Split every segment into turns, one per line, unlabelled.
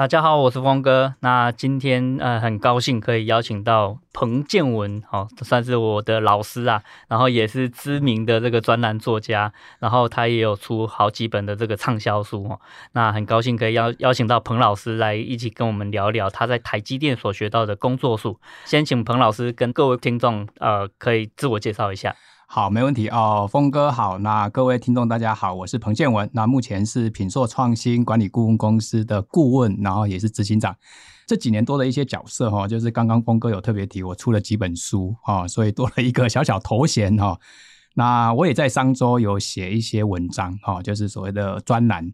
大家好，我是峰哥。那今天呃很高兴可以邀请到彭建文，好、哦，算是我的老师啊，然后也是知名的这个专栏作家，然后他也有出好几本的这个畅销书哦。那很高兴可以邀邀请到彭老师来一起跟我们聊聊他在台积电所学到的工作术。先请彭老师跟各位听众呃可以自我介绍一下。
好，没问题哦，峰哥好，那各位听众大家好，我是彭建文，那目前是品硕创新管理顾问公司的顾问，然后也是执行长，这几年多了一些角色哈，就是刚刚峰哥有特别提，我出了几本书哈，所以多了一个小小头衔哈。那我也在商周有写一些文章哈，就是所谓的专栏，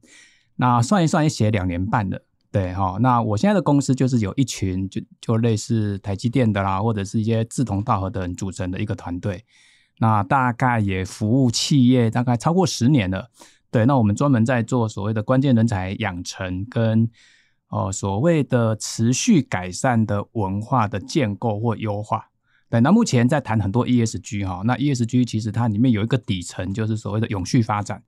那算一算也写两年半了，对哈。那我现在的公司就是有一群就就类似台积电的啦，或者是一些志同道合的人组成的一个团队。那大概也服务企业大概超过十年了，对。那我们专门在做所谓的关键人才养成跟哦所谓的持续改善的文化的建构或优化。对，那目前在谈很多 ESG 哈，那 ESG 其实它里面有一个底层就是所谓的永续发展，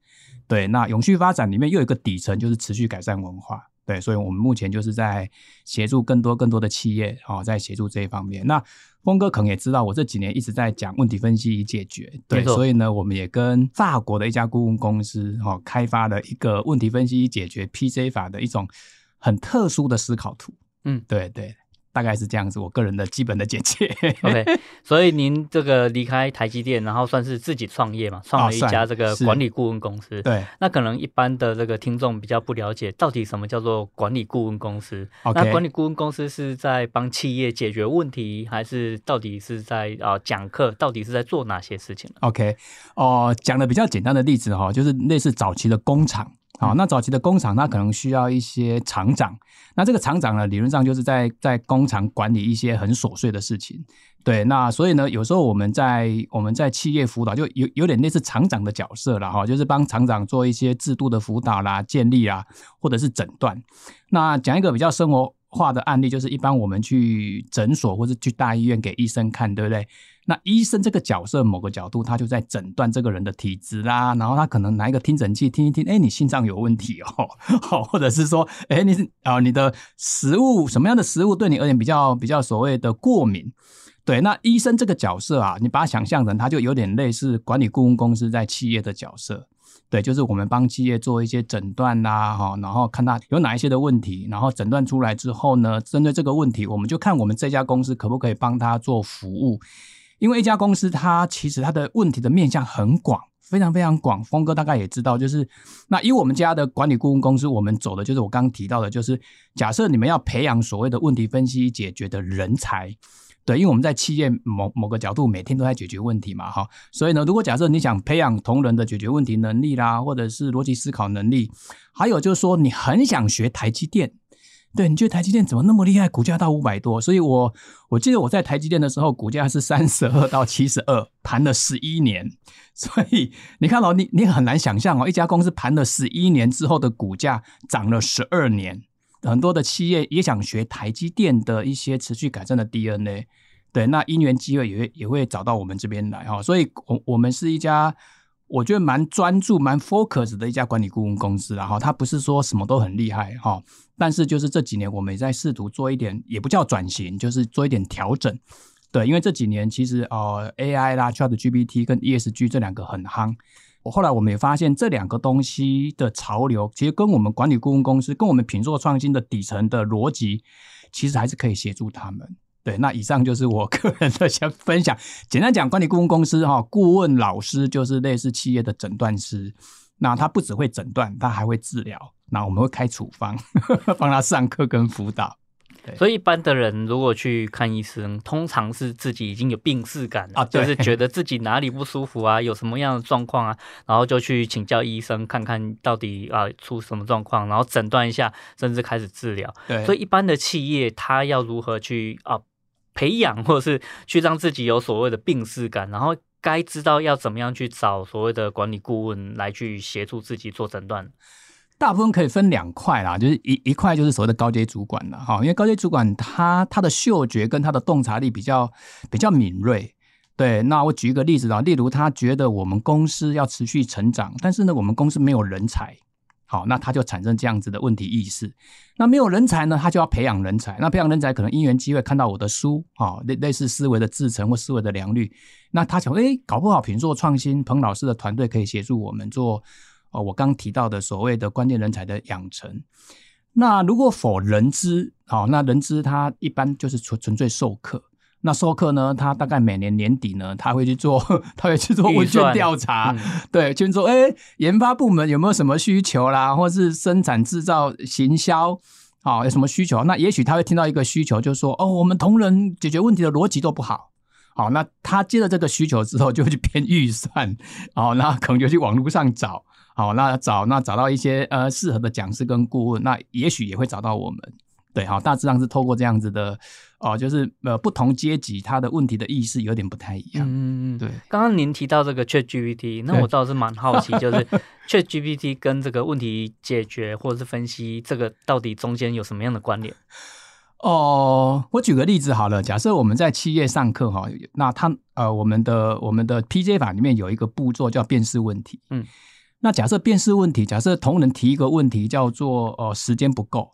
对。那永续发展里面又有一个底层就是持续改善文化。对，所以我们目前就是在协助更多更多的企业，哦，在协助这一方面。那峰哥可能也知道，我这几年一直在讲问题分析与解决，对，所以呢，我们也跟法国的一家顾问公司，哦，开发了一个问题分析与解决 PJ 法的一种很特殊的思考图。嗯，对对。大概是这样子，我个人的基本的简介。
OK，所以您这个离开台积电，然后算是自己创业嘛，创了一家这个管理顾问公司。对，那可能一般的这个听众比较不了解，到底什么叫做管理顾问公司.那管理顾问公司是在帮企业解决问题，还是到底是在啊讲课？到底是在做哪些事情
？OK，哦、呃，讲的比较简单的例子哈，就是类似早期的工厂。好，那早期的工厂，它可能需要一些厂长。那这个厂长呢，理论上就是在在工厂管理一些很琐碎的事情。对，那所以呢，有时候我们在我们在企业辅导，就有有点类似厂长的角色了哈，就是帮厂长做一些制度的辅导啦、建立啊，或者是诊断。那讲一个比较生活化的案例，就是一般我们去诊所或者去大医院给医生看，对不对？那医生这个角色，某个角度，他就在诊断这个人的体质啦，然后他可能拿一个听诊器听一听，哎，你心脏有问题哦，好，或者是说，哎，你是啊、你的食物什么样的食物对你而言比较比较所谓的过敏？对，那医生这个角色啊，你把它想象成，他就有点类似管理顾问公司在企业的角色，对，就是我们帮企业做一些诊断啦，哈，然后看他有哪一些的问题，然后诊断出来之后呢，针对这个问题，我们就看我们这家公司可不可以帮他做服务。因为一家公司，它其实它的问题的面向很广，非常非常广。峰哥大概也知道，就是那以我们家的管理顾问公司，我们走的就是我刚刚提到的，就是假设你们要培养所谓的问题分析解决的人才，对，因为我们在企业某某个角度每天都在解决问题嘛，哈，所以呢，如果假设你想培养同仁的解决问题能力啦，或者是逻辑思考能力，还有就是说你很想学台积电。对，你觉得台积电怎么那么厉害？股价到五百多，所以我我记得我在台积电的时候，股价是三十二到七十二，盘了十一年。所以你看哦，你你很难想象哦，一家公司盘了十一年之后的股价涨了十二年。很多的企业也想学台积电的一些持续改善的 DNA。对，那因缘机会也会也会找到我们这边来哈。所以，我我们是一家。我觉得蛮专注、蛮 focus 的一家管理顾问公司，然后它不是说什么都很厉害哈，但是就是这几年我们也在试图做一点，也不叫转型，就是做一点调整。对，因为这几年其实呃 AI 啦、ChatGPT 跟 ESG 这两个很夯，我后来我们也发现这两个东西的潮流，其实跟我们管理顾问公司、跟我们品硕创新的底层的逻辑，其实还是可以协助他们。对，那以上就是我个人的想分享。简单讲，管理顾问公司哈，顾问老师就是类似企业的诊断师。那他不只会诊断，他还会治疗。那我们会开处方，帮他上课跟辅导。
所以一般的人如果去看医生，通常是自己已经有病识感啊，就是觉得自己哪里不舒服啊，有什么样的状况啊，然后就去请教医生，看看到底啊出什么状况，然后诊断一下，甚至开始治疗。对，所以一般的企业他要如何去啊培养，或者是去让自己有所谓的病识感，然后该知道要怎么样去找所谓的管理顾问来去协助自己做诊断。
大部分可以分两块啦，就是一一块就是所谓的高阶主管了哈，因为高阶主管他他的嗅觉跟他的洞察力比较比较敏锐。对，那我举一个例子啊，例如他觉得我们公司要持续成长，但是呢，我们公司没有人才，好，那他就产生这样子的问题意识。那没有人才呢，他就要培养人才。那培养人才可能因缘机会看到我的书啊，类类似思维的制成或思维的良率，那他想，哎，搞不好品做创新，彭老师的团队可以协助我们做。哦，我刚提到的所谓的关键人才的养成，那如果否人资，好，那人资他一般就是纯纯粹授课。那授课呢，他大概每年年底呢，他会去做，他会去做问卷调查，嗯、对，就是说，哎，研发部门有没有什么需求啦，或是生产制造行销，好，有什么需求？那也许他会听到一个需求，就是说，哦，我们同仁解决问题的逻辑都不好。好，那他接了这个需求之后，就会去编预算，好，那可能就去网络上找。好，那找那找到一些呃适合的讲师跟顾问，那也许也会找到我们。对，好，大致上是透过这样子的哦，就是呃不同阶级他的问题的意识有点不太一样。嗯嗯，对。刚
刚您提到这个 ChatGPT，那我倒是蛮好奇，就是 ChatGPT 跟这个问题解决或者是分析，这个到底中间有什么样的关联？
哦，我举个例子好了，假设我们在企业上课哈，那他呃我们的我们的 PJ 法里面有一个步骤叫辨识问题，嗯。那假设辨识问题，假设同仁提一个问题叫做呃时间不够，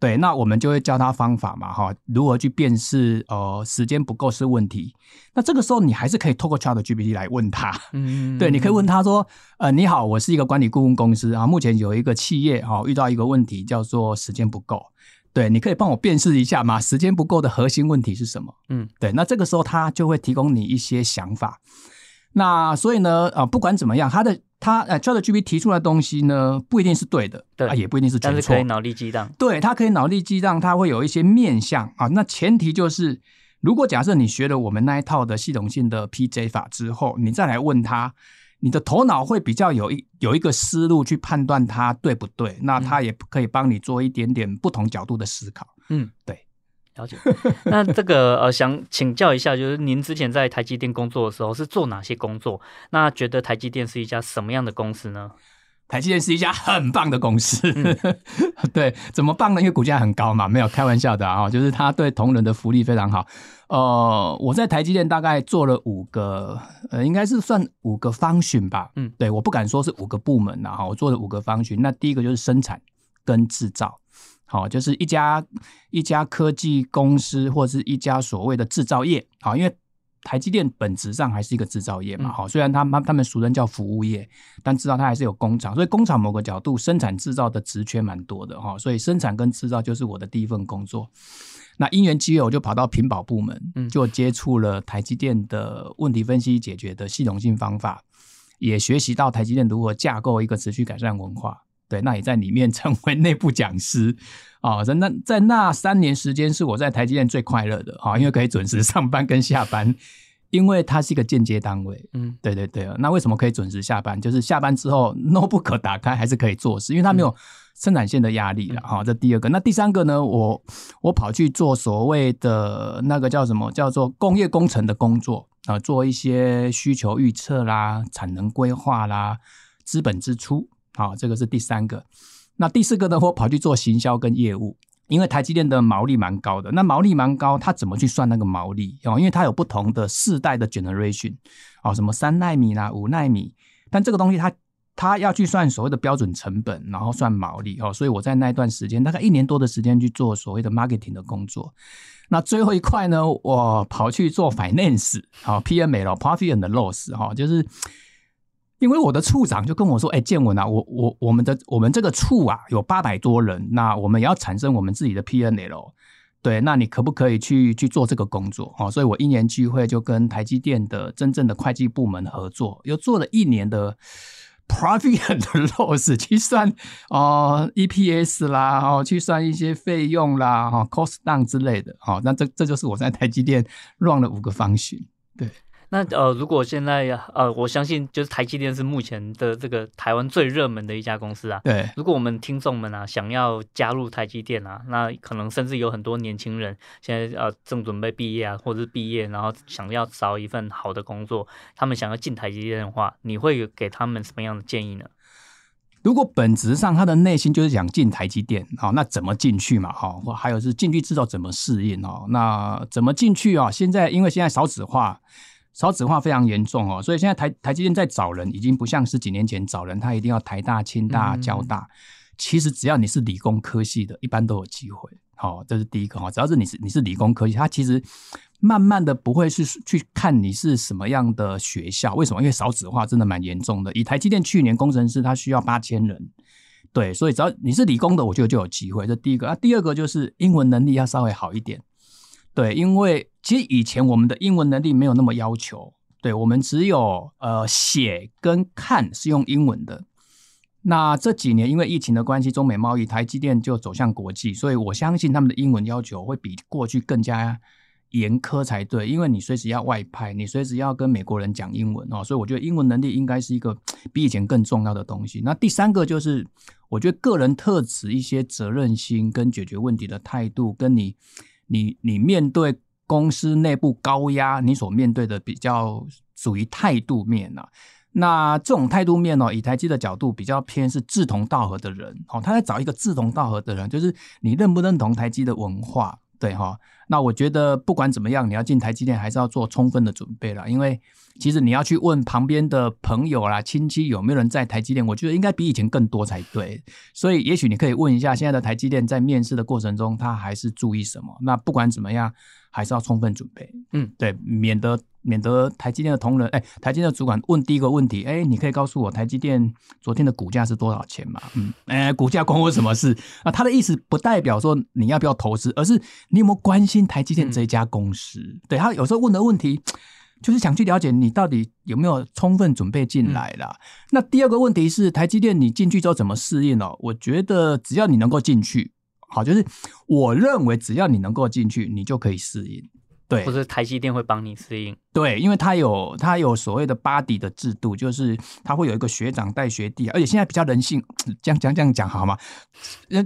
对，那我们就会教他方法嘛哈，如何去辨识呃时间不够是问题。那这个时候你还是可以透过 ChatGPT 来问他，嗯，对，你可以问他说，呃，你好，我是一个管理顾问公司啊，目前有一个企业哈遇到一个问题叫做时间不够，对，你可以帮我辨识一下嘛？时间不够的核心问题是什么？嗯，对，那这个时候他就会提供你一些想法。那所以呢，呃，不管怎么样，他的他呃，ChatGPT 提出来的东西呢，不一定是对的，对，啊、也不一定是全错，
但是可以脑力激荡。
对，它可以脑力激荡，它会有一些面向啊。那前提就是，如果假设你学了我们那一套的系统性的 PJ 法之后，你再来问他，你的头脑会比较有一有一个思路去判断它对不对。那它也可以帮你做一点点不同角度的思考。嗯，对。
了解，那这个呃，想请教一下，就是您之前在台积电工作的时候是做哪些工作？那觉得台积电是一家什么样的公司呢？
台积电是一家很棒的公司，嗯、对，怎么棒呢？因为股价很高嘛，没有开玩笑的啊，就是他对同仁的福利非常好。呃，我在台积电大概做了五个，呃，应该是算五个 function 吧。嗯，对，我不敢说是五个部门啊，我做了五个 function。那第一个就是生产跟制造。好，就是一家一家科技公司，或者是一家所谓的制造业。好，因为台积电本质上还是一个制造业嘛。好，虽然他们他们俗称叫服务业，但知道它还是有工厂。所以工厂某个角度，生产制造的职缺蛮多的哈。所以生产跟制造就是我的第一份工作。那因缘机会，我就跑到品保部门，就接触了台积电的问题分析解决的系统性方法，也学习到台积电如何架构一个持续改善文化。对，那也在里面 成为内部讲师啊。在那在那三年时间，是我在台积电最快乐的啊，因为可以准时上班跟下班，因为它是一个间接单位。嗯，对对对。那为什么可以准时下班？就是下班之后 notebook 打开还是可以做事，因为它没有生产线的压力了。哈，这第二个。那第三个呢？我我跑去做所谓的那个叫什么？叫做工业工程的工作啊，做一些需求预测啦、产能规划啦、资本支出。好，这个是第三个。那第四个呢？我跑去做行销跟业务，因为台积电的毛利蛮高的。那毛利蛮高，它怎么去算那个毛利？哦，因为它有不同的世代的 generation，哦，什么三奈米啦、五奈米，但这个东西它它要去算所谓的标准成本，然后算毛利哦。所以我在那一段时间，大概一年多的时间去做所谓的 marketing 的工作。那最后一块呢，我跑去做 finance，好，PML profit and loss，哈，就是。因为我的处长就跟我说：“哎，建文啊，我我我们的我们这个处啊有八百多人，那我们也要产生我们自己的 P N L，对，那你可不可以去去做这个工作？哦，所以我一年聚会就跟台积电的真正的会计部门合作，又做了一年的 profit and loss 去算哦、EPS 啦，哦去算一些费用啦，cost down 之类的，那这这就是我在台积电 run 了五个 function，对。
那呃，如果现在呃，我相信就是台积电是目前的这个台湾最热门的一家公司啊。
对。
如果我们听众们啊想要加入台积电啊，那可能甚至有很多年轻人现在呃正准备毕业啊，或者是毕业，然后想要找一份好的工作，他们想要进台积电的话，你会给他们什么样的建议呢？
如果本质上他的内心就是想进台积电，好，那怎么进去嘛？哈，或还有是进去之后怎么适应哦？那怎么进去啊？现在因为现在少子化。少子化非常严重哦，所以现在台台积电在找人，已经不像是几年前找人，他一定要台大、清大、交大。嗯、其实只要你是理工科系的，一般都有机会。好，这是第一个哈，只要是你是你是理工科系，他其实慢慢的不会是去看你是什么样的学校。为什么？因为少子化真的蛮严重的。以台积电去年工程师他需要八千人，对，所以只要你是理工的，我觉得就有机会。这第一个啊，第二个就是英文能力要稍微好一点。对，因为其实以前我们的英文能力没有那么要求，对，我们只有呃写跟看是用英文的。那这几年因为疫情的关系，中美贸易，台积电就走向国际，所以我相信他们的英文要求会比过去更加严苛才对。因为你随时要外派，你随时要跟美国人讲英文哦，所以我觉得英文能力应该是一个比以前更重要的东西。那第三个就是我觉得个人特质、一些责任心跟解决问题的态度，跟你。你你面对公司内部高压，你所面对的比较属于态度面啊。那这种态度面哦，以台积的角度比较偏是志同道合的人哦，他在找一个志同道合的人，就是你认不认同台积的文化。对哈，那我觉得不管怎么样，你要进台积电还是要做充分的准备了。因为其实你要去问旁边的朋友啦、亲戚有没有人在台积电，我觉得应该比以前更多才对。所以也许你可以问一下现在的台积电在面试的过程中，他还是注意什么？那不管怎么样，还是要充分准备。嗯，对，免得。免得台积电的同仁，哎，台积电的主管问第一个问题，哎，你可以告诉我台积电昨天的股价是多少钱吗？嗯，哎，股价关我什么事？啊，他的意思不代表说你要不要投资，而是你有没有关心台积电这一家公司？嗯、对，他有时候问的问题，就是想去了解你到底有没有充分准备进来啦。嗯、那第二个问题是台积电你进去之后怎么适应哦？我觉得只要你能够进去，好，就是我认为只要你能够进去，你就可以适应。对，
或者台积电会帮你适应。
对，因为它有它有所谓的 buddy 的制度，就是它会有一个学长带学弟，而且现在比较人性，这样讲这样讲好吗？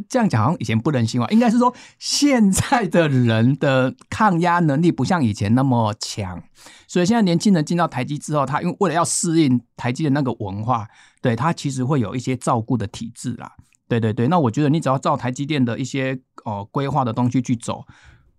这样讲好像以前不人性化，应该是说现在的人的抗压能力不像以前那么强，所以现在年轻人进到台积之后，他因为为了要适应台积的那个文化，对，他其实会有一些照顾的体制啦。对对对，那我觉得你只要照台积电的一些哦规划的东西去走。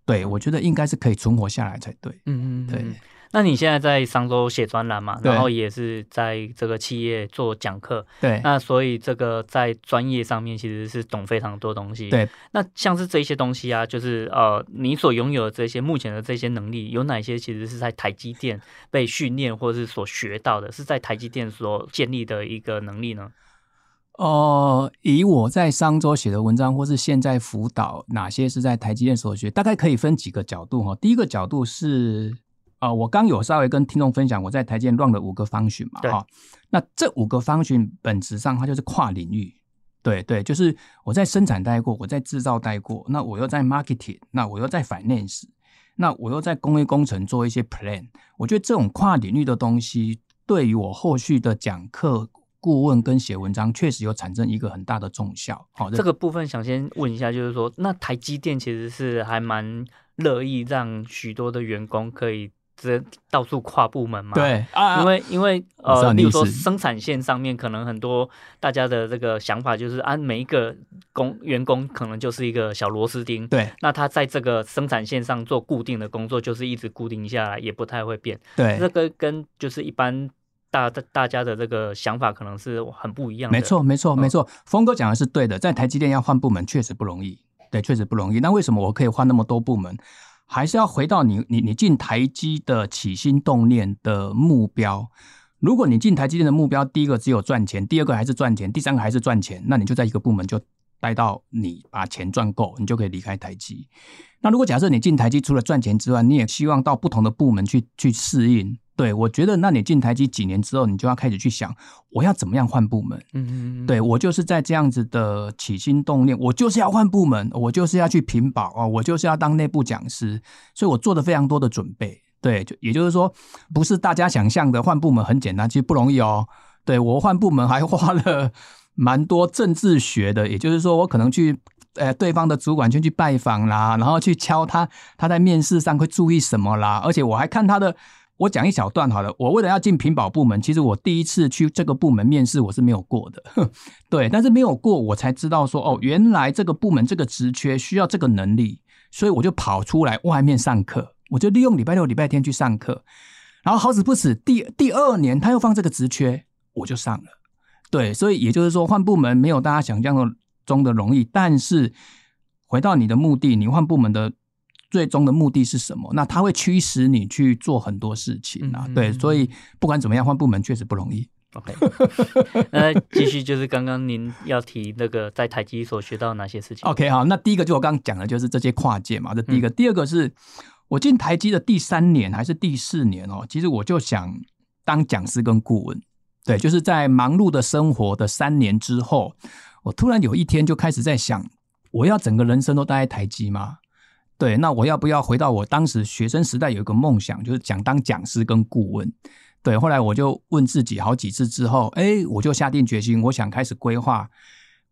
对，我觉得应该是可以存活下来才对。嗯嗯，对。
那你现在在商周写专栏嘛？然后也是在这个企业做讲课。
对。
那所以这个在专业上面其实是懂非常多东西。
对。
那像是这些东西啊，就是呃，你所拥有的这些目前的这些能力，有哪些其实是在台积电被训练或者是所学到的，是在台积电所建立的一个能力呢？
呃，以我在商周写的文章，或是现在辅导哪些是在台积电所学，大概可以分几个角度哈。第一个角度是，呃，我刚有稍微跟听众分享，我在台积电 run 了五个 function 嘛，哈。那这五个 function 本质上它就是跨领域，对对，就是我在生产待过，我在制造待过，那我又在 marketing，那我又在 finance，那我又在工业工程做一些 plan。我觉得这种跨领域的东西，对于我后续的讲课。顾问跟写文章确实有产生一个很大的重效。好，
这个部分想先问一下，就是说，那台积电其实是还蛮乐意让许多的员工可以直接到处跨部门嘛？
对，
因为因为呃，比如说生产线上面可能很多大家的这个想法就是，按每一个工员工可能就是一个小螺丝钉。
对，
那他在这个生产线上做固定的工作，就是一直固定下来，也不太会变。
对，
这个跟就是一般。大大家的这个想法可能是很不一样的。
没错，没错，没错。峰哥讲的是对的，在台积电要换部门确实不容易，对，确实不容易。那为什么我可以换那么多部门？还是要回到你，你，你进台积的起心动念的目标。如果你进台积电的目标，第一个只有赚钱，第二个还是赚钱，第三个还是赚钱，那你就在一个部门就待到你把钱赚够，你就可以离开台积。那如果假设你进台积除了赚钱之外，你也希望到不同的部门去去适应。对，我觉得那你进台积几年之后，你就要开始去想，我要怎么样换部门。
嗯嗯嗯，
对，我就是在这样子的起心动念，我就是要换部门，我就是要去品保啊，我就是要当内部讲师，所以我做了非常多的准备。对，就也就是说，不是大家想象的换部门很简单，其实不容易哦。对，我换部门还花了蛮多政治学的，也就是说，我可能去。呃，对方的主管先去拜访啦，然后去敲他，他在面试上会注意什么啦？而且我还看他的，我讲一小段好了。我为了要进品保部门，其实我第一次去这个部门面试，我是没有过的，对，但是没有过，我才知道说，哦，原来这个部门这个职缺需要这个能力，所以我就跑出来外面上课，我就利用礼拜六、礼拜天去上课，然后好死不死，第第二年他又放这个职缺，我就上了，对，所以也就是说，换部门没有大家想象。中的容易，但是回到你的目的，你换部门的最终的目的是什么？那它会驱使你去做很多事情啊。嗯、对，所以不管怎么样，换部门确实不容易。
OK，那继续就是刚刚您要提那个在台积所学到哪些事情
？OK，好，那第一个就我刚刚讲的就是这些跨界嘛，这第一个。嗯、第二个是我进台积的第三年还是第四年哦？其实我就想当讲师跟顾问。对，就是在忙碌的生活的三年之后。我突然有一天就开始在想，我要整个人生都待在台积吗？对，那我要不要回到我当时学生时代有一个梦想，就是想当讲师跟顾问？对，后来我就问自己好几次之后，哎，我就下定决心，我想开始规划，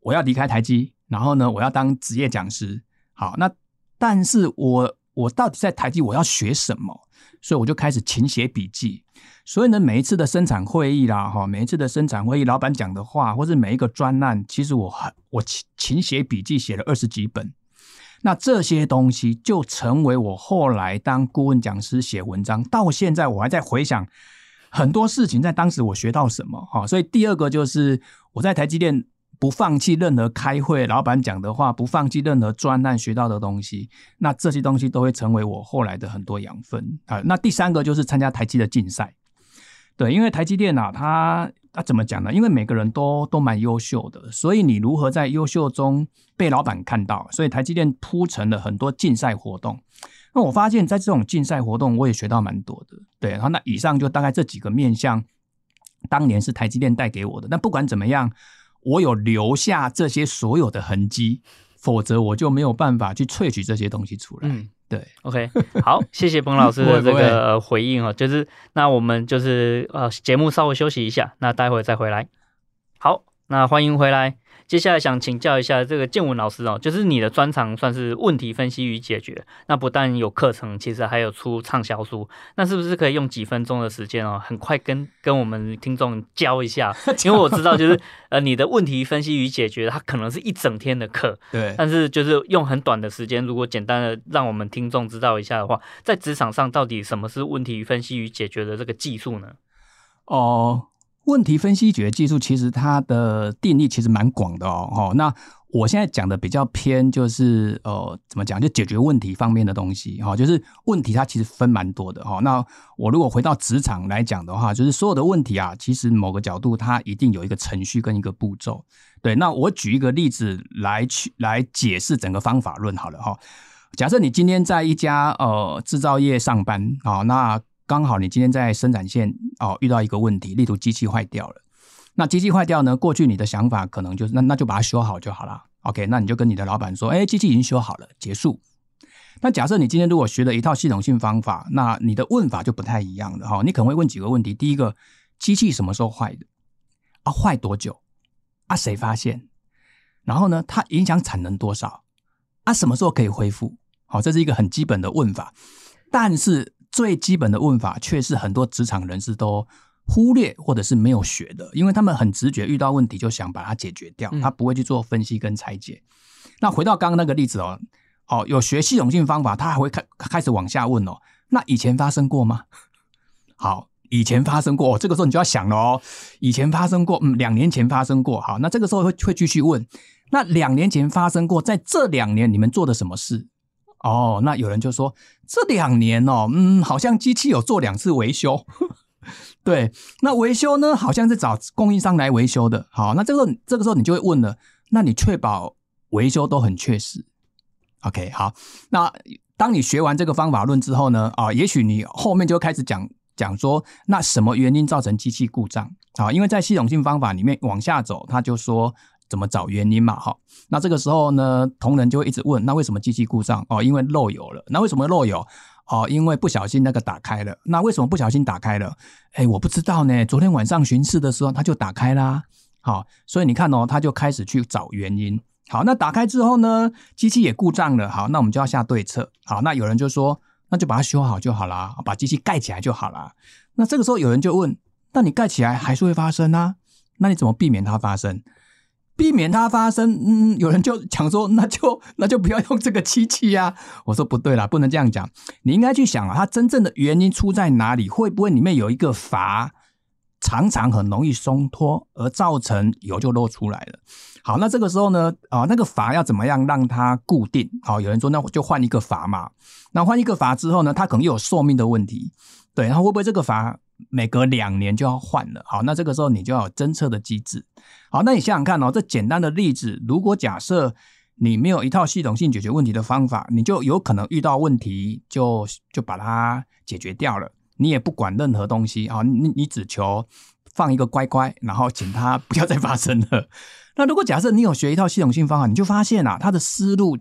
我要离开台积，然后呢，我要当职业讲师。好，那但是我我到底在台积我要学什么？所以我就开始勤写笔记。所以呢，每一次的生产会议啦，哈，每一次的生产会议，老板讲的话，或是每一个专案，其实我很我勤勤写笔记，写了二十几本。那这些东西就成为我后来当顾问讲师写文章，到现在我还在回想很多事情，在当时我学到什么哈。所以第二个就是我在台积电不放弃任何开会老板讲的话，不放弃任何专案学到的东西，那这些东西都会成为我后来的很多养分啊。那第三个就是参加台积的竞赛。对，因为台积电啊，它它怎么讲呢？因为每个人都都蛮优秀的，所以你如何在优秀中被老板看到？所以台积电铺成了很多竞赛活动。那我发现，在这种竞赛活动，我也学到蛮多的。对，然后那以上就大概这几个面向，当年是台积电带给我的。但不管怎么样，我有留下这些所有的痕迹，否则我就没有办法去萃取这些东西出来。嗯对
，OK，好，谢谢彭老师的 这个回应哦，就是那我们就是呃节目稍微休息一下，那待会再回来。好，那欢迎回来。接下来想请教一下这个建文老师哦，就是你的专长算是问题分析与解决，那不但有课程，其实还有出畅销书，那是不是可以用几分钟的时间哦，很快跟跟我们听众教一下？因为我知道就是呃你的问题分析与解决，它可能是一整天的课，
对，
但是就是用很短的时间，如果简单的让我们听众知道一下的话，在职场上到底什么是问题分析与解决的这个技术呢？
哦。问题分析解决技术其实它的定义其实蛮广的哦。那我现在讲的比较偏就是呃，怎么讲？就解决问题方面的东西哈。就是问题它其实分蛮多的哈。那我如果回到职场来讲的话，就是所有的问题啊，其实某个角度它一定有一个程序跟一个步骤。对，那我举一个例子来去来解释整个方法论好了哈。假设你今天在一家呃制造业上班啊，那刚好你今天在生产线哦遇到一个问题，例如机器坏掉了。那机器坏掉呢？过去你的想法可能就是那那就把它修好就好了。OK，那你就跟你的老板说，哎，机器已经修好了，结束。那假设你今天如果学了一套系统性方法，那你的问法就不太一样了哈。你可能会问几个问题：第一个，机器什么时候坏的？啊，坏多久？啊，谁发现？然后呢，它影响产能多少？啊，什么时候可以恢复？好，这是一个很基本的问法，但是。最基本的问法，却是很多职场人士都忽略或者是没有学的，因为他们很直觉，遇到问题就想把它解决掉，他不会去做分析跟拆解。嗯、那回到刚刚那个例子哦，哦，有学系统性方法，他还会开开始往下问哦，那以前发生过吗？好，以前发生过，这个时候你就要想了哦，以前发生过，嗯，两年前发生过，好，那这个时候会会继续问，那两年前发生过，在这两年你们做的什么事？哦，那有人就说这两年哦，嗯，好像机器有做两次维修，对，那维修呢，好像是找供应商来维修的。好，那这个这个时候你就会问了，那你确保维修都很确实？OK，好，那当你学完这个方法论之后呢，啊，也许你后面就开始讲讲说，那什么原因造成机器故障？好，因为在系统性方法里面往下走，他就说怎么找原因嘛。哈，那这个时候呢，同仁就会一直问，那为什么机器故障？哦，因为漏油了。那为什么漏油？哦，因为不小心那个打开了。那为什么不小心打开了？哎，我不知道呢。昨天晚上巡视的时候，它就打开啦。好，所以你看哦，他就开始去找原因。好，那打开之后呢，机器也故障了。好，那我们就要下对策。好，那有人就说，那就把它修好就好啦，把机器盖起来就好啦。那这个时候有人就问，那你盖起来还是会发生啊？那你怎么避免它发生？避免它发生，嗯，有人就讲说，那就那就不要用这个机器呀。我说不对啦，不能这样讲。你应该去想啊，它真正的原因出在哪里？会不会里面有一个阀？常常很容易松脱，而造成油就漏出来了。好，那这个时候呢，啊，那个阀要怎么样让它固定？好，有人说那我就换一个阀嘛。那换一个阀之后呢，它可能又有寿命的问题。对，然后会不会这个阀每隔两年就要换了？好，那这个时候你就要有侦测的机制。好，那你想想看哦，这简单的例子，如果假设你没有一套系统性解决问题的方法，你就有可能遇到问题就就把它解决掉了。你也不管任何东西啊，你你只求放一个乖乖，然后请他不要再发生了。那如果假设你有学一套系统性方法，你就发现啊，他的思路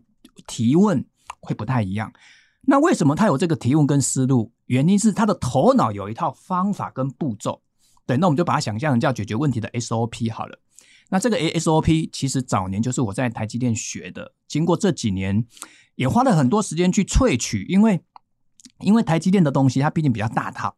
提问会不太一样。那为什么他有这个提问跟思路？原因是他的头脑有一套方法跟步骤。对，那我们就把它想象成叫解决问题的 SOP 好了。那这个 SOP 其实早年就是我在台积电学的，经过这几年也花了很多时间去萃取，因为。因为台积电的东西，它毕竟比较大套，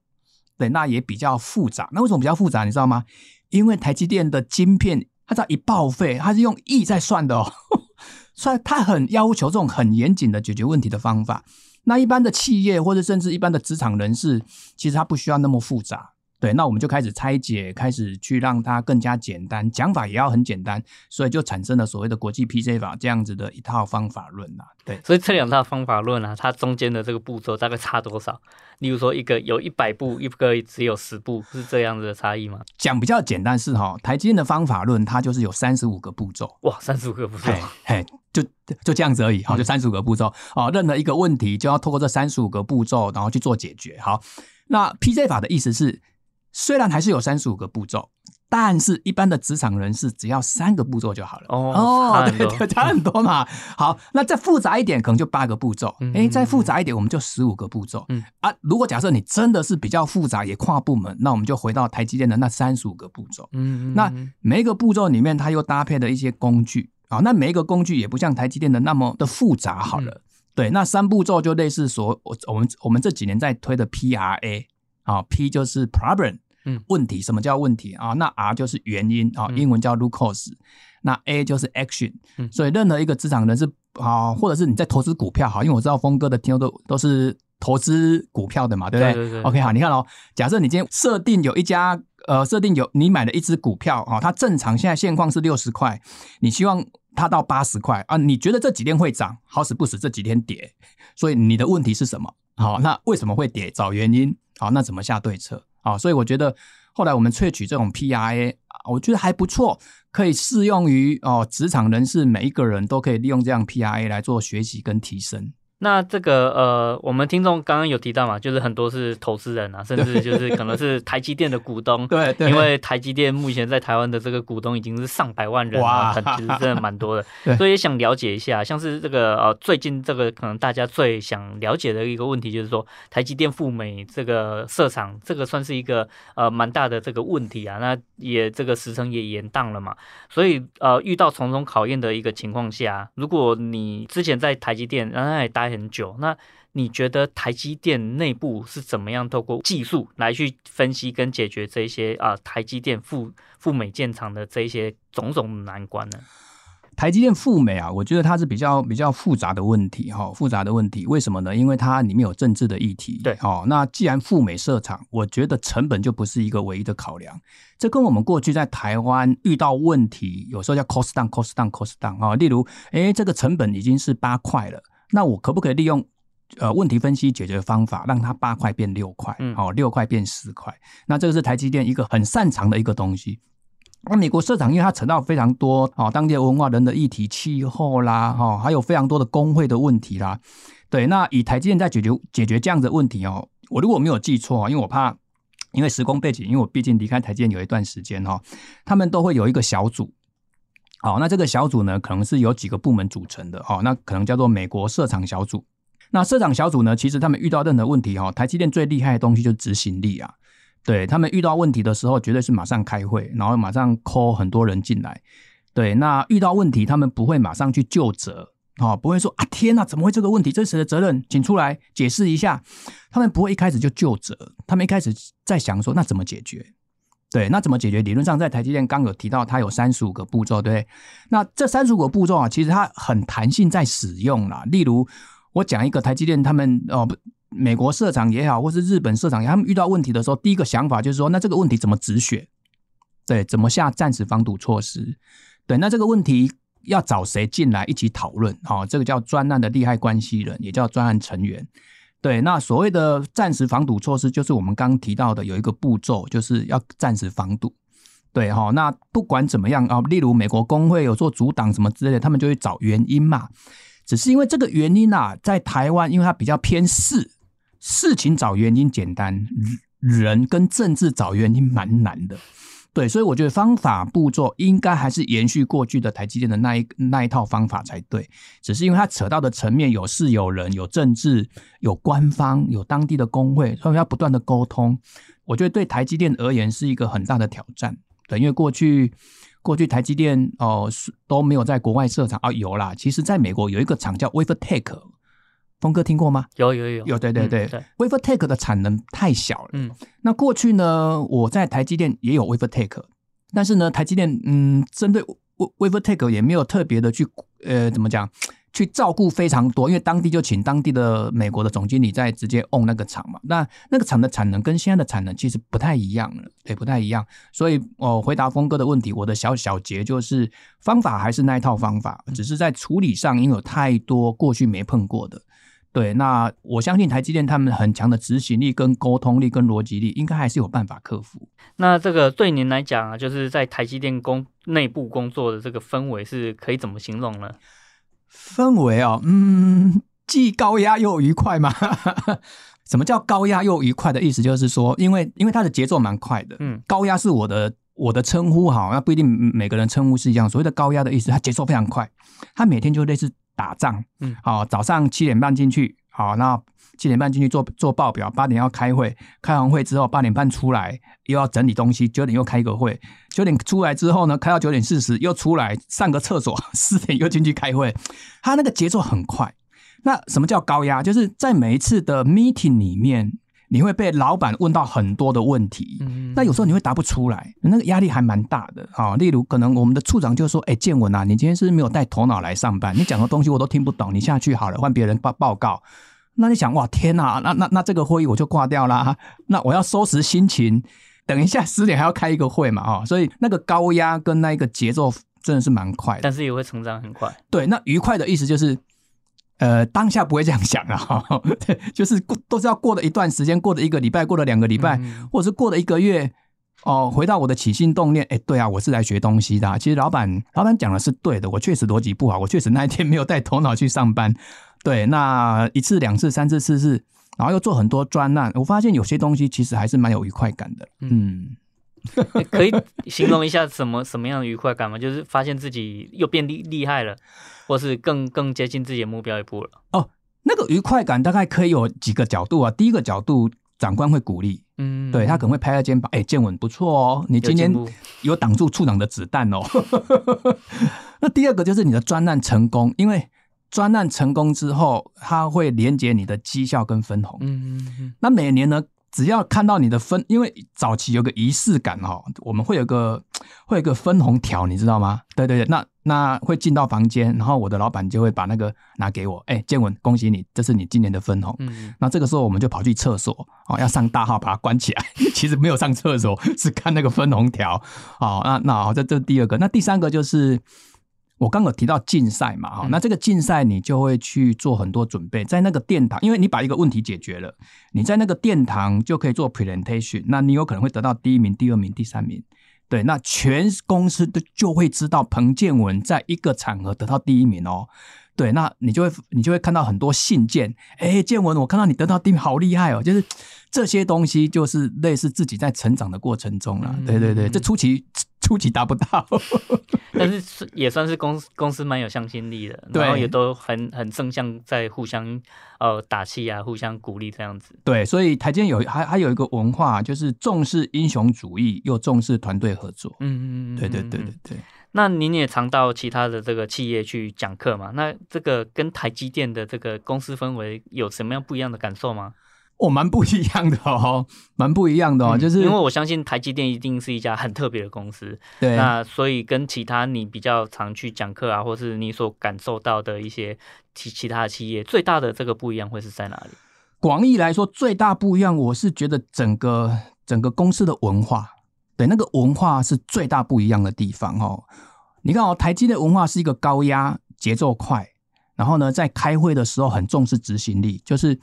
对，那也比较复杂。那为什么比较复杂？你知道吗？因为台积电的晶片，它只要一报废，它是用亿在算的哦，所以它很要求这种很严谨的解决问题的方法。那一般的企业或者甚至一般的职场人士，其实他不需要那么复杂。对，那我们就开始拆解，开始去让它更加简单，讲法也要很简单，所以就产生了所谓的国际 PJ 法这样子的一套方法论啊。对，
所以这两套方法论啊，它中间的这个步骤大概差多少？例如说，一个有一百步，一个只有十步，是这样子的差异吗？
讲比较简单是哈，台积电的方法论它就是有三十五个步骤。
哇，三十五个步骤，
嘿，就就这样子而已。好，就三十五个步骤。哦，任何一个问题就要透过这三十五个步骤，然后去做解决。好，那 PJ 法的意思是。虽然还是有三十五个步骤，但是一般的职场人士只要三个步骤就好了。
哦，
对对，差很多嘛。好，那再复杂一点，可能就八个步骤。嗯，诶，再复杂一点，我们就十五个步骤。嗯啊，如果假设你真的是比较复杂，也跨部门，那我们就回到台积电的那三十五个步骤。嗯，那每一个步骤里面，它又搭配了一些工具啊。那每一个工具也不像台积电的那么的复杂。好了，嗯，对，那三步骤就类似说，我我们我们这几年在推的 PRA 啊，P 就是 problem。嗯，问题，什么叫问题啊？那 R 就是原因啊，英文叫 root cause。那 A 就是 action。嗯，所以任何一个职场人士啊，或者是你在投资股票，好，因为我知道峰哥的听众都都是投资股票的嘛，对不对。OK，好，你看哦，假设你今天设定有一家呃，设定有你买了一只股票啊，它正常现在现况是六十块，你希望它到八十块啊？你觉得这几天会涨，好死不死这几天跌，所以你的问题是什么？好，那为什么会跌？找原因。好，那怎么下对策？啊，所以我觉得后来我们萃取这种 PRA，我觉得还不错，可以适用于哦职场人士，每一个人都可以利用这样 PRA 来做学习跟提升。
那这个呃，我们听众刚刚有提到嘛，就是很多是投资人啊，甚至就是可能是台积电的股东。
对对。
因为台积电目前在台湾的这个股东已经是上百万人了，哇，很其实真的蛮多的。对。所以也想了解一下，像是这个呃，最近这个可能大家最想了解的一个问题，就是说台积电赴美这个设厂，这个算是一个呃蛮大的这个问题啊。那也这个时程也延宕了嘛。所以呃，遇到重重考验的一个情况下，如果你之前在台积电，然后也待。很久，那你觉得台积电内部是怎么样透过技术来去分析跟解决这些啊、呃、台积电赴赴美建厂的这些种种难关呢？
台积电赴美啊，我觉得它是比较比较复杂的问题哈，复杂的问题，为什么呢？因为它里面有政治的议题。
对，
哦，那既然赴美设厂，我觉得成本就不是一个唯一的考量。这跟我们过去在台湾遇到问题，有时候叫 cost down，cost down，cost down 啊。例如，诶，这个成本已经是八块了。那我可不可以利用呃问题分析解决方法，让它八块变六块，嗯，哦，六块变十块？那这个是台积电一个很擅长的一个东西。那美国社长，因为它扯到非常多哦，当地的文化人的议题、气候啦，哈，还有非常多的工会的问题啦。对，那以台积电在解决解决这样的问题哦，我如果没有记错，因为我怕因为时空背景，因为我毕竟离开台积电有一段时间哈，他们都会有一个小组。好，那这个小组呢，可能是由几个部门组成的哈，那可能叫做美国设厂小组。那设厂小组呢，其实他们遇到任何问题哈，台积电最厉害的东西就是执行力啊。对，他们遇到问题的时候，绝对是马上开会，然后马上 call 很多人进来。对，那遇到问题，他们不会马上去就责，啊，不会说啊，天哪，怎么会这个问题？这是谁的责任？请出来解释一下。他们不会一开始就就责，他们一开始在想说，那怎么解决？对，那怎么解决？理论上，在台积电刚有提到，它有三十五个步骤，对。那这三十五个步骤啊，其实它很弹性在使用啦。例如，我讲一个台积电，他们哦，美国社长也好，或是日本设厂，他们遇到问题的时候，第一个想法就是说，那这个问题怎么止血？对，怎么下暂时防堵措施？对，那这个问题要找谁进来一起讨论？好，这个叫专案的利害关系人，也叫专案成员。对，那所谓的暂时防堵措施，就是我们刚提到的有一个步骤，就是要暂时防堵。对哈，那不管怎么样啊，例如美国工会有做阻挡什么之类的，他们就会找原因嘛。只是因为这个原因啊，在台湾，因为它比较偏事，事情找原因简单，人跟政治找原因蛮难的。对，所以我觉得方法步骤应该还是延续过去的台积电的那一那一套方法才对。只是因为它扯到的层面有事有人有政治有官方有当地的工会，所以要不断的沟通。我觉得对台积电而言是一个很大的挑战。对，因为过去过去台积电哦是都没有在国外设厂啊，有啦。其实在美国有一个厂叫 WaferTech。峰哥听过吗？
有有有
有，对对对，
对
，WaferTech 的产能太小了。
嗯，
那过去呢，我在台积电也有 WaferTech，但是呢，台积电嗯，针对 WaferTech 也没有特别的去呃，怎么讲，去照顾非常多，因为当地就请当地的美国的总经理在直接 own 那个厂嘛。那那个厂的产能跟现在的产能其实不太一样了，对，不太一样。所以我回答峰哥的问题，我的小小结就是方法还是那一套方法，只是在处理上因为有太多过去没碰过的。对，那我相信台积电他们很强的执行力、跟沟通力、跟逻辑力，应该还是有办法克服。
那这个对您来讲啊，就是在台积电工内部工作的这个氛围，是可以怎么形容呢？
氛围啊，嗯，既高压又愉快嘛。什么叫高压又愉快的意思？就是说，因为因为它的节奏蛮快的，嗯，高压是我的我的称呼哈，那不一定每个人称呼是一样。所谓的高压的意思，它节奏非常快，它每天就类似。打仗，嗯，好，早上七点半进去，好，那七点半进去做做报表，八点要开会，开完会之后八点半出来，又要整理东西，九点又开个会，九点出来之后呢，开到九点四十又出来上个厕所，四点又进去开会，他那个节奏很快。那什么叫高压？就是在每一次的 meeting 里面。你会被老板问到很多的问题，嗯，那有时候你会答不出来，那个压力还蛮大的啊。例如，可能我们的处长就说：“哎，建文啊，你今天是不是没有带头脑来上班？你讲的东西我都听不懂，你下去好了，换别人报报告。”那你想，哇，天哪，那那那这个会议我就挂掉啦。那我要收拾心情，等一下十点还要开一个会嘛，啊，所以那个高压跟那个节奏真的是蛮快的，
但是也会成长很快。
对，那愉快的意思就是。呃，当下不会这样想啊，对，就是过都是要过了一段时间，过了一个礼拜，过了两个礼拜，嗯、或者是过了一个月，哦，回到我的起心动念，哎，对啊，我是来学东西的、啊。其实老板，老板讲的是对的，我确实逻辑不好，我确实那一天没有带头脑去上班。对，那一次、两次、三次、四次，然后又做很多专案，我发现有些东西其实还是蛮有愉快感的。嗯，
可以形容一下什么什么样的愉快感吗？就是发现自己又变厉厉害了。或是更更接近自己的目标一步了
哦，那个愉快感大概可以有几个角度啊。第一个角度，长官会鼓励，嗯，对他可能会拍下肩膀，哎，建文不错哦，你今天有挡住处长的子弹哦。那第二个就是你的专案成功，因为专案成功之后，它会连接你的绩效跟分红。嗯嗯嗯。那每年呢，只要看到你的分，因为早期有个仪式感哈，我们会有个会有个分红条，你知道吗？对对对，那。那会进到房间，然后我的老板就会把那个拿给我，哎，建文，恭喜你，这是你今年的分红。嗯，那这个时候我们就跑去厕所，哦，要上大号把它关起来。其实没有上厕所，是看那个分红条。哦，那那好，这这第二个，那第三个就是我刚刚有提到竞赛嘛，哈，那这个竞赛你就会去做很多准备，在那个殿堂，因为你把一个问题解决了，你在那个殿堂就可以做 presentation，那你有可能会得到第一名、第二名、第三名。对，那全公司都就会知道彭建文在一个场合得到第一名哦。对，那你就会你就会看到很多信件，哎，建文，我看到你得到第一名，好厉害哦！就是这些东西，就是类似自己在成长的过程中了。嗯、对对对，这初期 初级达不到，
但是也算是公司公司蛮有向心力的，然后也都很很正向，在互相呃打气啊，互相鼓励这样子。
对，所以台积电有还还有一个文化，就是重视英雄主义，又重视团队合作。
嗯嗯嗯，
对对对对对。
那您也常到其他的这个企业去讲课嘛？那这个跟台积电的这个公司氛围有什么样不一样的感受吗？
哦，蛮不一样的哦，蛮不一样的哦，嗯、就是
因为我相信台积电一定是一家很特别的公司，
对，
那所以跟其他你比较常去讲课啊，或是你所感受到的一些其其他的企业，最大的这个不一样会是在哪里？
广义来说，最大不一样，我是觉得整个整个公司的文化。对，那个文化是最大不一样的地方哦。你看哦，台积的文化是一个高压、节奏快，然后呢，在开会的时候很重视执行力。就是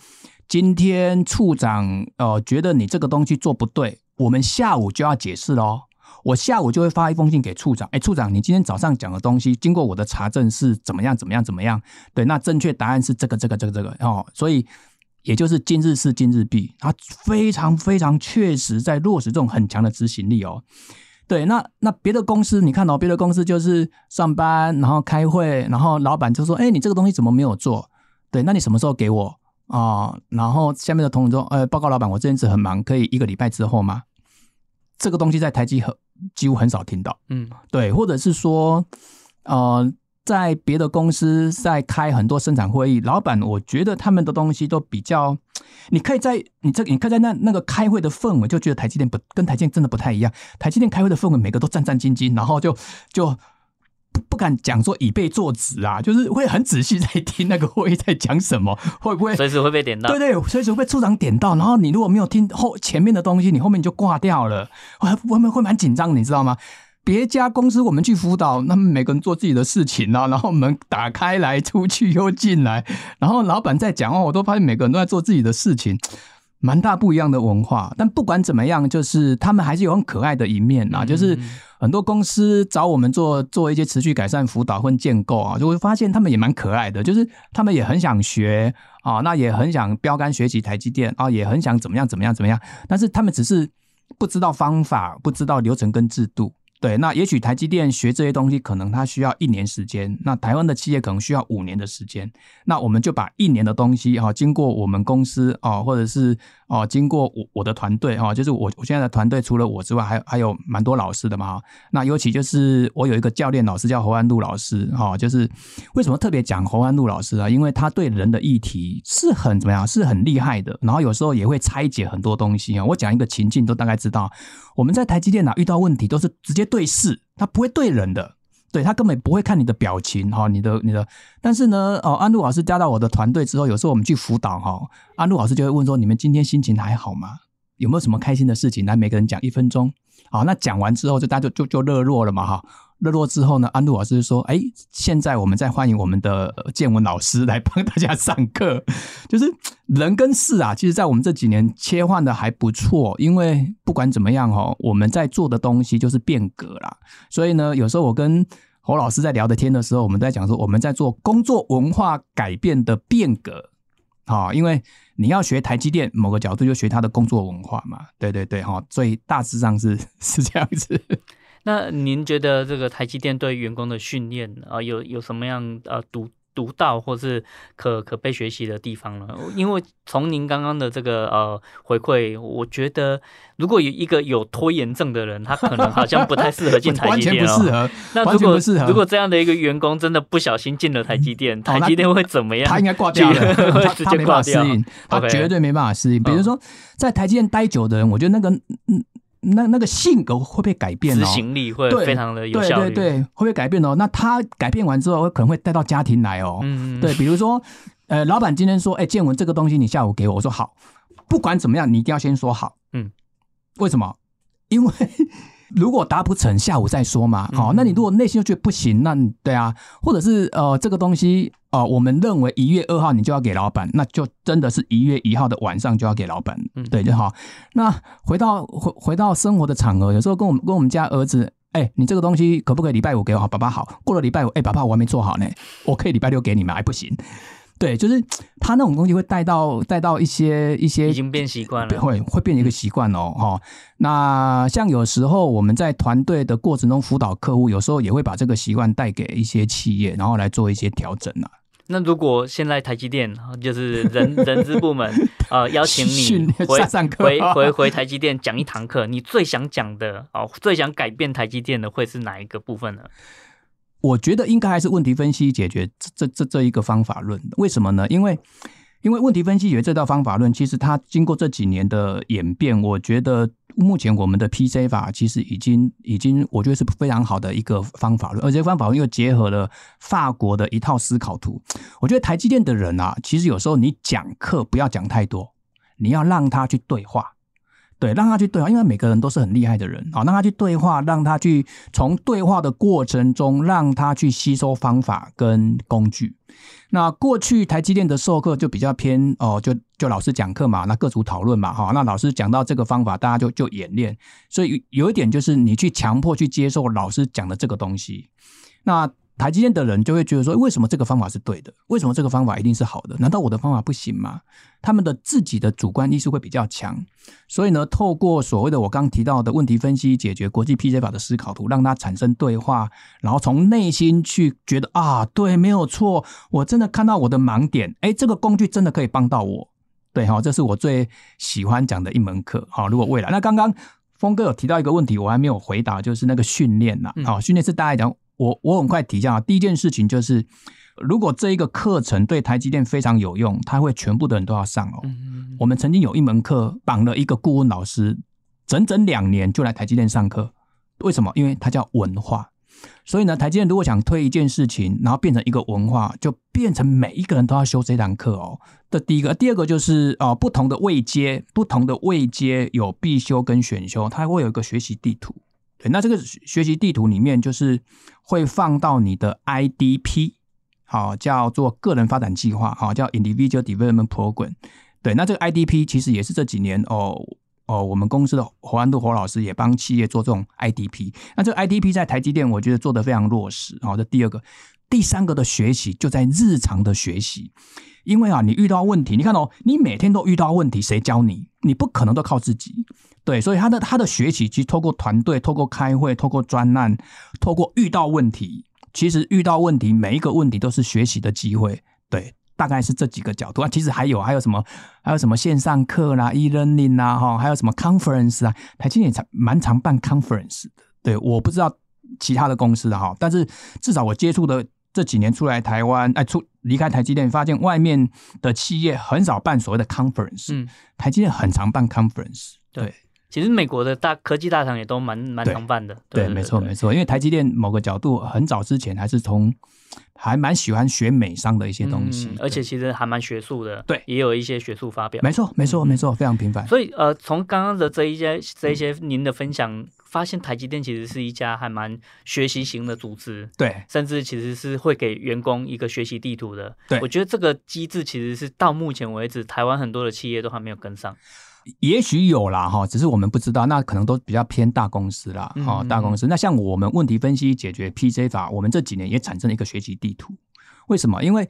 今天处长呃觉得你这个东西做不对，我们下午就要解释喽。我下午就会发一封信给处长，哎，处长，你今天早上讲的东西，经过我的查证是怎么样？怎么样？怎么样？对，那正确答案是这个、这个、这个、这个哦。所以。也就是今日事今日毕，他非常非常确实在落实这种很强的执行力哦。对，那那别的公司你看到、哦、别的公司就是上班，然后开会，然后老板就说：“哎，你这个东西怎么没有做？对，那你什么时候给我啊、哦？”然后下面的同仁说：“呃，报告老板，我这阵子很忙，可以一个礼拜之后吗？”这个东西在台积很几乎很少听到，嗯，对，或者是说，呃。在别的公司在开很多生产会议，老板，我觉得他们的东西都比较，你可以在你这，你可以在那那个开会的氛围，就觉得台积电不跟台积电真的不太一样。台积电开会的氛围，每个都战战兢兢，然后就就不不敢讲说以备作纸啊，就是会很仔细在听那个会议在讲什么，会不会
随时会被点到？
对对，随时会被处长点到。然后你如果没有听后前面的东西，你后面就挂掉了，会会会蛮紧张，你知道吗？别家公司我们去辅导，他们每个人做自己的事情啊，然后门打开来，出去又进来，然后老板在讲话，我都发现每个人都在做自己的事情，蛮大不一样的文化。但不管怎么样，就是他们还是有很可爱的一面啊。就是很多公司找我们做做一些持续改善辅导或建构啊，就会发现他们也蛮可爱的，就是他们也很想学啊，那也很想标杆学习台积电啊，也很想怎么样怎么样怎么样，但是他们只是不知道方法，不知道流程跟制度。对，那也许台积电学这些东西，可能它需要一年时间。那台湾的企业可能需要五年的时间。那我们就把一年的东西哈，经过我们公司哦，或者是哦，经过我我的团队哈，就是我我现在的团队，除了我之外，还还有蛮多老师的嘛。那尤其就是我有一个教练老师叫侯安路老师哈，就是为什么特别讲侯安路老师啊？因为他对人的议题是很怎么样，是很厉害的。然后有时候也会拆解很多东西啊。我讲一个情境，都大概知道。我们在台积电啊，遇到问题都是直接对。对事，他不会对人的，对他根本不会看你的表情哈，你的你的。但是呢，哦，安陆老师加到我的团队之后，有时候我们去辅导哈，安陆老师就会问说：“你们今天心情还好吗？有没有什么开心的事情？”来，每个人讲一分钟。好，那讲完之后，就大家就就就热络了嘛哈。热络之后呢，安路老师就说：“哎，现在我们再欢迎我们的建文老师来帮大家上课。就是人跟事啊，其实，在我们这几年切换的还不错。因为不管怎么样哦，我们在做的东西就是变革啦。所以呢，有时候我跟侯老师在聊的天的时候，我们在讲说，我们在做工作文化改变的变革。好，因为你要学台积电，某个角度就学他的工作文化嘛。对对对，哈，所以大致上是 是这样子。”
那您觉得这个台积电对员工的训练啊，有有什么样呃独独到或是可可被学习的地方呢？因为从您刚刚的这个呃回馈，我觉得如果有一个有拖延症的人，他可能好像不太适合进 台积电哦。完全不适合。那如果如果这样的一个员工真的不小心进了台积电，台积电会怎么样？
他应该挂掉了，他直接挂掉。他绝对没办法适应。比如说在台积电待久的人，我觉得那个嗯。那那个性格会被改变哦，
执行力会非常的有效率，
对对对，会被改变哦。那他改变完之后，可能会带到家庭来哦。嗯，对，比如说，呃，老板今天说，哎，建文这个东西你下午给我，我说好，不管怎么样，你一定要先说好。嗯，为什么？因为。如果达不成，下午再说嘛。好，那你如果内心就觉得不行，那对啊，或者是呃，这个东西哦、呃，我们认为一月二号你就要给老板，那就真的是一月一号的晚上就要给老板，对就好。那回到回回到生活的场合，有时候跟我们跟我们家儿子，哎、欸，你这个东西可不可以礼拜五给我？好，爸爸好。过了礼拜五，哎、欸，爸爸我还没做好呢，我可以礼拜六给你吗？还不行。对，就是他那种东西会带到带到一些一些，
已经变习惯了，
会会变成一个习惯哦。哈、嗯，那像有时候我们在团队的过程中辅导客户，有时候也会把这个习惯带给一些企业，然后来做一些调整啊。
那如果现在台积电就是人人资部门呃邀请你回
上课
回回回台积电讲一堂课，你最想讲的哦，最想改变台积电的会是哪一个部分呢？
我觉得应该还是问题分析解决这这这这一个方法论。为什么呢？因为因为问题分析解决这套方法论，其实它经过这几年的演变，我觉得目前我们的 PC 法其实已经已经，我觉得是非常好的一个方法论，而且方法论又结合了法国的一套思考图。我觉得台积电的人啊，其实有时候你讲课不要讲太多，你要让他去对话。对，让他去对话，因为每个人都是很厉害的人，好，让他去对话，让他去从对话的过程中，让他去吸收方法跟工具。那过去台积电的授课就比较偏哦，就就老师讲课嘛，那各组讨论嘛，哈，那老师讲到这个方法，大家就就演练。所以有一点就是你去强迫去接受老师讲的这个东西，那。台积电的人就会觉得说，为什么这个方法是对的？为什么这个方法一定是好的？难道我的方法不行吗？他们的自己的主观意识会比较强，所以呢，透过所谓的我刚提到的问题分析、解决国际 PJ 法的思考图，让他产生对话，然后从内心去觉得啊，对，没有错，我真的看到我的盲点，诶，这个工具真的可以帮到我，对哈，这是我最喜欢讲的一门课。好，如果未来，那刚刚峰哥有提到一个问题，我还没有回答，就是那个训练呐，好，训练是大家讲。我我很快提一下啊，第一件事情就是，如果这一个课程对台积电非常有用，他会全部的人都要上哦。我们曾经有一门课绑了一个顾问老师，整整两年就来台积电上课。为什么？因为它叫文化。所以呢，台积电如果想推一件事情，然后变成一个文化，就变成每一个人都要修这堂课哦。这第一个，第二个就是啊，不同的位阶，不同的位阶有必修跟选修，它会有一个学习地图。那这个学习地图里面就是会放到你的 IDP，好，叫做个人发展计划，好，叫 Individual Development Program。对，那这个 IDP 其实也是这几年哦哦，我们公司的侯安度侯老师也帮企业做这种 IDP。那这个 IDP 在台积电，我觉得做得非常落实。好，这第二个，第三个的学习就在日常的学习。因为啊，你遇到问题，你看哦，你每天都遇到问题，谁教你？你不可能都靠自己，对，所以他的他的学习，其实透过团队，透过开会，透过专案，透过遇到问题，其实遇到问题，每一个问题都是学习的机会，对，大概是这几个角度啊。其实还有还有什么？还有什么线上课啦，e-learning 啦，哈，还有什么 conference 啊？台积电也常蛮常办 conference 的，对，我不知道其他的公司的哈，但是至少我接触的。这几年出来台湾，哎，出离开台积电，发现外面的企业很少办所谓的 conference，嗯，台积电很常办 conference，对，对，
其实美国的大科技大厂也都蛮蛮常办的，
对，没错没错，因为台积电某个角度很早之前还是从还蛮喜欢学美商的一些东西，
嗯，而且其实还蛮学术的，
对，
也有一些学术发表，
没错没错没错，非常频繁。
所以呃，从刚刚的这一些这一些您的分享。发现台积电其实是一家还蛮学习型的组织，
对，
甚至其实是会给员工一个学习地图的。
对，
我觉得这个机制其实是到目前为止台湾很多的企业都还没有跟上。
也许有啦哈，只是我们不知道，那可能都比较偏大公司啦，哈、嗯，大公司。那像我们问题分析解决 PJ 法，我们这几年也产生了一个学习地图。为什么？因为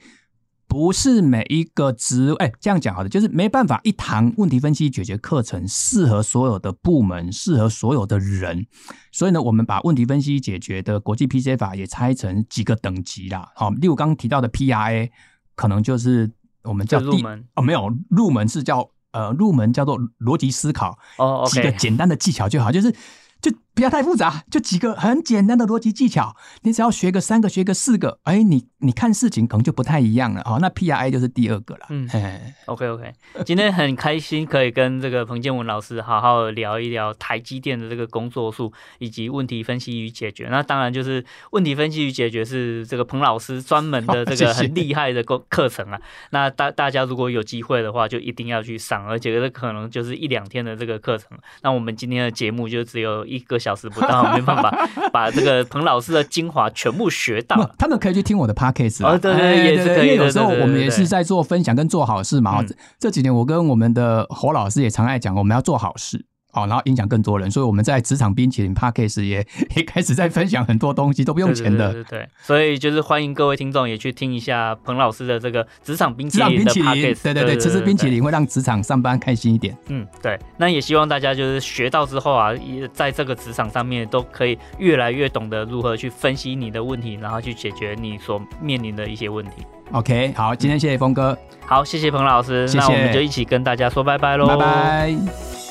不是每一个职位，哎，这样讲好的，就是没办法一堂问题分析解决课程适合所有的部门，适合所有的人，所以呢，我们把问题分析解决的国际 PJ 法也拆成几个等级啦。好，例如刚刚提到的 PRA，可能就是我们叫
入门
哦，没有入门是叫呃入门叫做逻辑思考
哦，okay、
几个简单的技巧就好，就是。就不要太复杂，就几个很简单的逻辑技巧，你只要学个三个，学个四个，哎，你你看事情可能就不太一样了。哦，那 PRA 就是第二个了。嗯
，OK OK，今天很开心可以跟这个彭建文老师好好聊一聊台积电的这个工作数以及问题分析与解决。那当然就是问题分析与解决是这个彭老师专门的这个 很厉害的课课程啊。那大大家如果有机会的话，就一定要去上，而且这可能就是一两天的这个课程。那我们今天的节目就只有一个小时不到，没办法 把这个彭老师的精华全部学到。
他们可以去听我的 podcast
哦，对对，对，也是可以。因为
有时候我们也是在做分享跟做好事嘛。这几年我跟我们的侯老师也常爱讲，我们要做好事。哦，然后影响更多人。所以我们在职场冰淇淋 Podcast 也也开始在分享很多东西，都不用钱的。
对对，对对，所以就是欢迎各位听众也去听一下彭老师的这个职场冰淇淋的 Podcast。
对对对，吃吃冰淇淋会让职场上班开心一点。
嗯，对。那也希望大家就是学到之后啊，也在这个职场上面都可以越来越懂得如何去分析你的问题，然后去解决你所面临的一些问题。
OK，好，今天谢谢峰哥。
好，谢谢彭老师。谢谢。那我们就一起跟大家说拜拜喽。
拜拜。